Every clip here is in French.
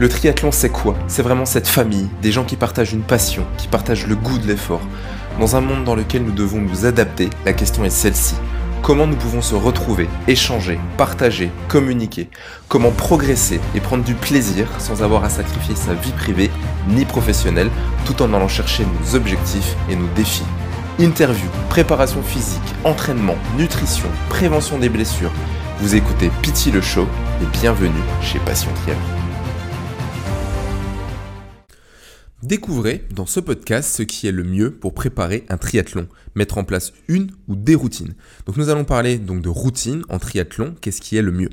Le triathlon, c'est quoi? C'est vraiment cette famille, des gens qui partagent une passion, qui partagent le goût de l'effort. Dans un monde dans lequel nous devons nous adapter, la question est celle-ci. Comment nous pouvons se retrouver, échanger, partager, communiquer? Comment progresser et prendre du plaisir sans avoir à sacrifier sa vie privée ni professionnelle tout en allant chercher nos objectifs et nos défis? Interview, préparation physique, entraînement, nutrition, prévention des blessures. Vous écoutez Pity le Show et bienvenue chez Passion Triathlon. Découvrez dans ce podcast ce qui est le mieux pour préparer un triathlon, mettre en place une ou des routines. Donc nous allons parler donc de routine en triathlon, qu'est-ce qui est le mieux.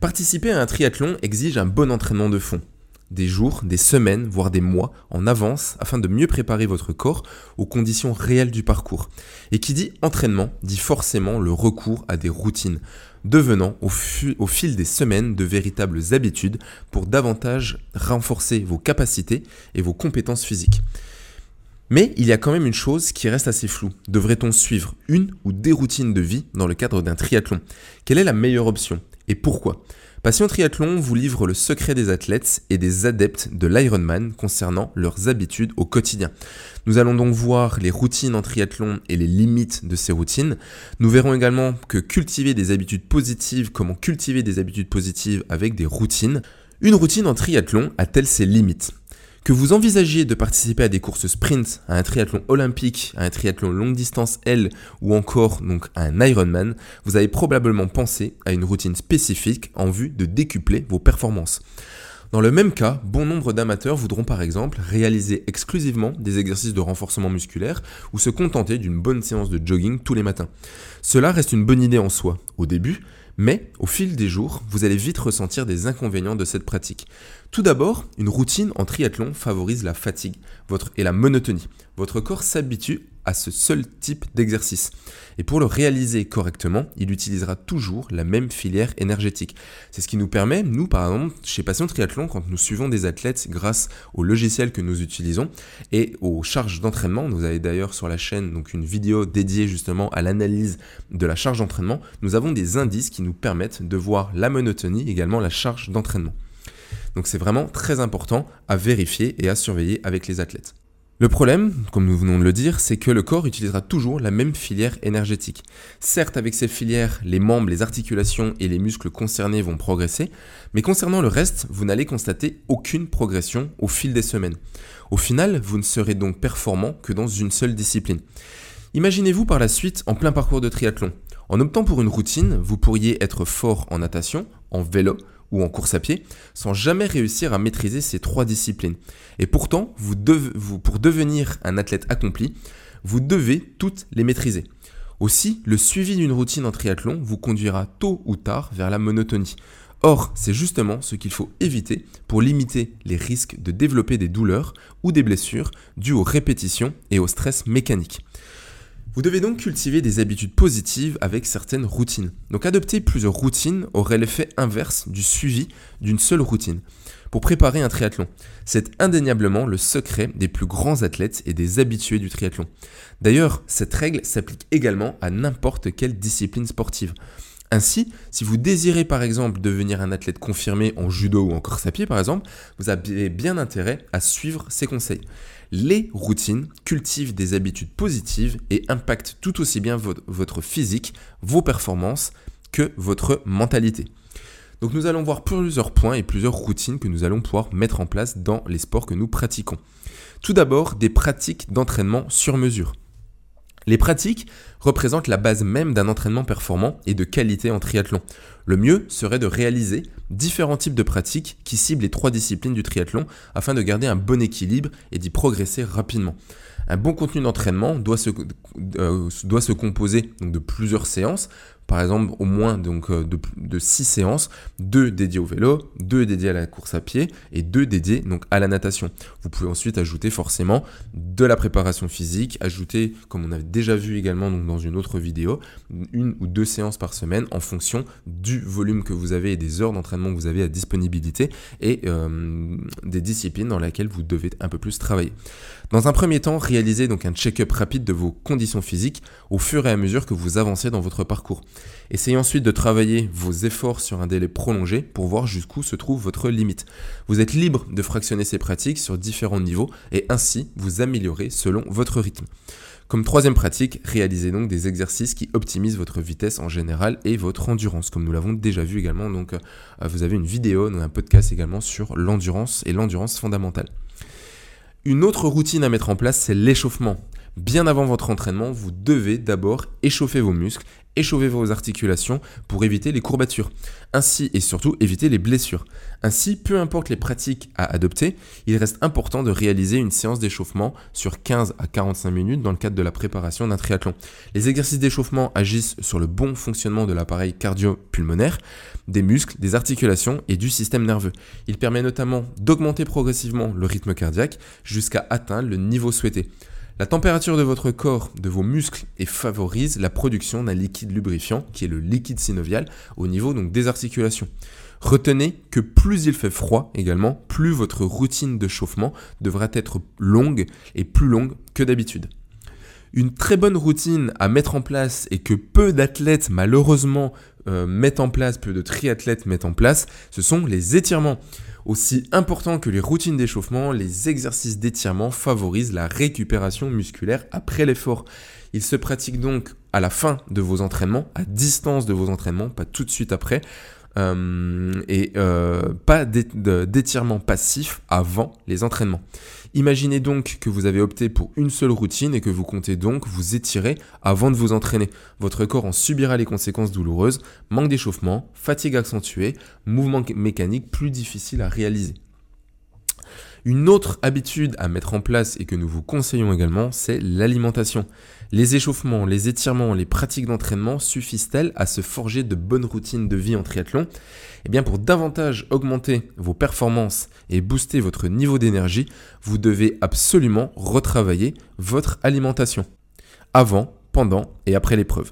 Participer à un triathlon exige un bon entraînement de fond des jours, des semaines, voire des mois en avance afin de mieux préparer votre corps aux conditions réelles du parcours. Et qui dit entraînement dit forcément le recours à des routines, devenant au, fil des semaines de véritables habitudes pour davantage renforcer vos capacités et vos compétences physiques. Mais il y a quand même une chose qui reste assez floue. Devrait-on suivre une ou des routines de vie dans le cadre d'un triathlon? Quelle est la meilleure option? Et pourquoi? Passion Triathlon vous livre le secret des athlètes et des adeptes de l'Ironman concernant leurs habitudes au quotidien. Nous allons donc voir les routines en triathlon et les limites de ces routines. Nous verrons également que cultiver des habitudes positives, comment cultiver des habitudes positives avec des routines. Une routine en triathlon a-t-elle ses limites? Que vous envisagiez de participer à des courses sprint, à un triathlon olympique, à un triathlon longue distance L ou encore donc à un Ironman, vous avez probablement pensé à une routine spécifique en vue de décupler vos performances. Dans le même cas, bon nombre d'amateurs voudront par exemple réaliser exclusivement des exercices de renforcement musculaire ou se contenter d'une bonne séance de jogging tous les matins. Cela reste une bonne idée en soi au début, mais au fil des jours, vous allez vite ressentir des inconvénients de cette pratique. Tout d'abord, une routine en triathlon favorise la fatigue et la monotonie. Votre corps s'habitue à ce seul type d'exercice. Et pour le réaliser correctement, il utilisera toujours la même filière énergétique. C'est ce qui nous permet, nous par exemple, chez Passion Triathlon, quand nous suivons des athlètes grâce au logiciel que nous utilisons et aux charges d'entraînement, vous avez d'ailleurs sur la chaîne une vidéo dédiée justement à l'analyse de la charge d'entraînement, nous avons des indices qui nous permettent de voir la monotonie, également la charge d'entraînement. Donc c'est vraiment très important à vérifier et à surveiller avec les athlètes. Le problème, comme nous venons de le dire, c'est que le corps utilisera toujours la même filière énergétique. Certes, avec ces filières, les membres, les articulations et les muscles concernés vont progresser, mais concernant le reste, vous n'allez constater aucune progression au fil des semaines. Au final, vous ne serez donc performant que dans une seule discipline. Imaginez-vous par la suite en plein parcours de triathlon. En optant pour une routine, vous pourriez être fort en natation, en vélo ou en course à pied, sans jamais réussir à maîtriser ces trois disciplines. Et pourtant, pour devenir un athlète accompli, vous devez toutes les maîtriser. Aussi, le suivi d'une routine en triathlon vous conduira tôt ou tard vers la monotonie. Or, c'est justement ce qu'il faut éviter pour limiter les risques de développer des douleurs ou des blessures dues aux répétitions et au stress mécanique. Vous devez donc cultiver des habitudes positives avec certaines routines. Donc adopter plusieurs routines aurait l'effet inverse du suivi d'une seule routine. Pour préparer un triathlon, c'est indéniablement le secret des plus grands athlètes et des habitués du triathlon. D'ailleurs, cette règle s'applique également à n'importe quelle discipline sportive. Ainsi, si vous désirez par exemple devenir un athlète confirmé en judo ou en course à pied par exemple, vous avez bien intérêt à suivre ces conseils. Les routines cultivent des habitudes positives et impactent tout aussi bien votre physique, vos performances que votre mentalité. Donc nous allons voir plusieurs points et plusieurs routines que nous allons pouvoir mettre en place dans les sports que nous pratiquons. Tout d'abord, des pratiques d'entraînement sur mesure. Les pratiques représentent la base même d'un entraînement performant et de qualité en triathlon. Le mieux serait de réaliser différents types de pratiques qui ciblent les trois disciplines du triathlon afin de garder un bon équilibre et d'y progresser rapidement. Un bon contenu d'entraînement doit se, euh, doit se composer de plusieurs séances par exemple au moins donc, euh, de, 6 séances, 2 dédiées au vélo, 2 dédiées à la course à pied et 2 dédiées donc, à la natation. Vous pouvez ensuite ajouter forcément de la préparation physique, ajouter, comme on avait déjà vu également donc, dans une autre vidéo, une ou deux séances par semaine en fonction du volume que vous avez et des heures d'entraînement que vous avez à disponibilité et euh, des disciplines dans lesquelles vous devez un peu plus travailler. Dans un premier temps, réalisez donc un check-up rapide de vos conditions physiques au fur et à mesure que vous avancez dans votre parcours. Essayez ensuite de travailler vos efforts sur un délai prolongé pour voir jusqu'où se trouve votre limite. Vous êtes libre de fractionner ces pratiques sur différents niveaux et ainsi vous améliorer selon votre rythme. Comme troisième pratique, réalisez donc des exercices qui optimisent votre vitesse en général et votre endurance, comme nous l'avons déjà vu également. Donc, euh, vous avez une vidéo, un podcast également sur l'endurance et l'endurance fondamentale. Une autre routine à mettre en place, c'est l'échauffement. Bien avant votre entraînement, vous devez d'abord échauffer vos muscles échauffer vos articulations pour éviter les courbatures. Ainsi et surtout éviter les blessures. Ainsi, peu importe les pratiques à adopter, il reste important de réaliser une séance d'échauffement sur 15 à 45 minutes dans le cadre de la préparation d'un triathlon. Les exercices d'échauffement agissent sur le bon fonctionnement de l'appareil cardio-pulmonaire, des muscles, des articulations et du système nerveux. Il permet notamment d'augmenter progressivement le rythme cardiaque jusqu'à atteindre le niveau souhaité. La température de votre corps, de vos muscles, et favorise la production d'un liquide lubrifiant, qui est le liquide synovial, au niveau des articulations. Retenez que plus il fait froid également, plus votre routine de chauffement devra être longue et plus longue que d'habitude. Une très bonne routine à mettre en place et que peu d'athlètes malheureusement euh, mettent en place, peu de triathlètes mettent en place, ce sont les étirements. Aussi important que les routines d'échauffement, les exercices d'étirement favorisent la récupération musculaire après l'effort. Ils se pratiquent donc à la fin de vos entraînements, à distance de vos entraînements, pas tout de suite après, euh, et euh, pas d'étirement passif avant les entraînements. Imaginez donc que vous avez opté pour une seule routine et que vous comptez donc vous étirer avant de vous entraîner. Votre corps en subira les conséquences douloureuses, manque d'échauffement, fatigue accentuée, mouvement mécanique plus difficile à réaliser. Une autre habitude à mettre en place et que nous vous conseillons également, c'est l'alimentation. Les échauffements, les étirements, les pratiques d'entraînement suffisent-elles à se forger de bonnes routines de vie en triathlon? Eh bien, pour davantage augmenter vos performances et booster votre niveau d'énergie, vous devez absolument retravailler votre alimentation. Avant, pendant et après l'épreuve.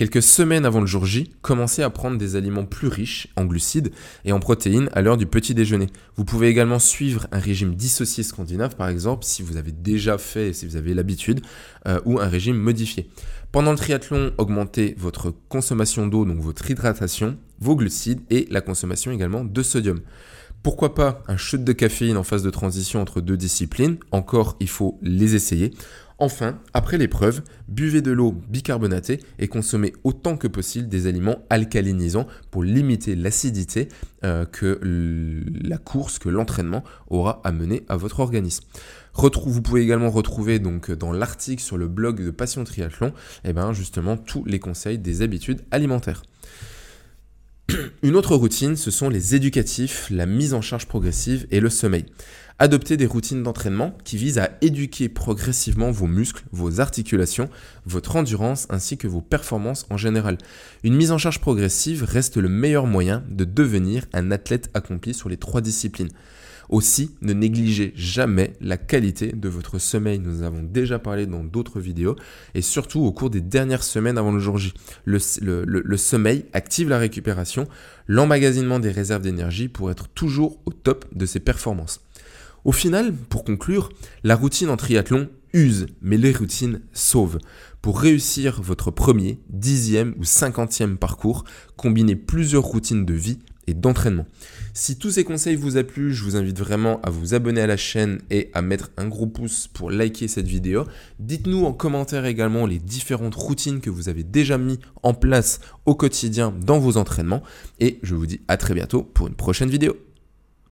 Quelques semaines avant le jour J, commencez à prendre des aliments plus riches en glucides et en protéines à l'heure du petit déjeuner. Vous pouvez également suivre un régime dissocié scandinave, par exemple, si vous avez déjà fait, si vous avez l'habitude, euh, ou un régime modifié. Pendant le triathlon, augmentez votre consommation d'eau, donc votre hydratation, vos glucides et la consommation également de sodium. Pourquoi pas un chute de caféine en phase de transition entre deux disciplines? Encore, il faut les essayer. Enfin, après l'épreuve, buvez de l'eau bicarbonatée et consommez autant que possible des aliments alcalinisants pour limiter l'acidité euh, que la course, que l'entraînement aura amené à votre organisme. vous pouvez également retrouver donc dans l'article sur le blog de Passion Triathlon, eh ben justement tous les conseils des habitudes alimentaires. Une autre routine, ce sont les éducatifs, la mise en charge progressive et le sommeil. Adoptez des routines d'entraînement qui visent à éduquer progressivement vos muscles, vos articulations, votre endurance ainsi que vos performances en général. Une mise en charge progressive reste le meilleur moyen de devenir un athlète accompli sur les trois disciplines. Aussi, ne négligez jamais la qualité de votre sommeil. Nous avons déjà parlé dans d'autres vidéos et surtout au cours des dernières semaines avant le jour J. Le, le sommeil active la récupération, l'emmagasinement des réserves d'énergie pour être toujours au top de ses performances. Au final, pour conclure, la routine en triathlon use, mais les routines sauvent. Pour réussir votre premier, dixième ou cinquantième parcours, combinez plusieurs routines de vie d'entraînement. Si tous ces conseils vous a plu, je vous invite vraiment à vous abonner à la chaîne et à mettre un gros pouce pour liker cette vidéo. Dites-nous en commentaire également les différentes routines que vous avez déjà mis en place au quotidien dans vos entraînements et je vous dis à très bientôt pour une prochaine vidéo.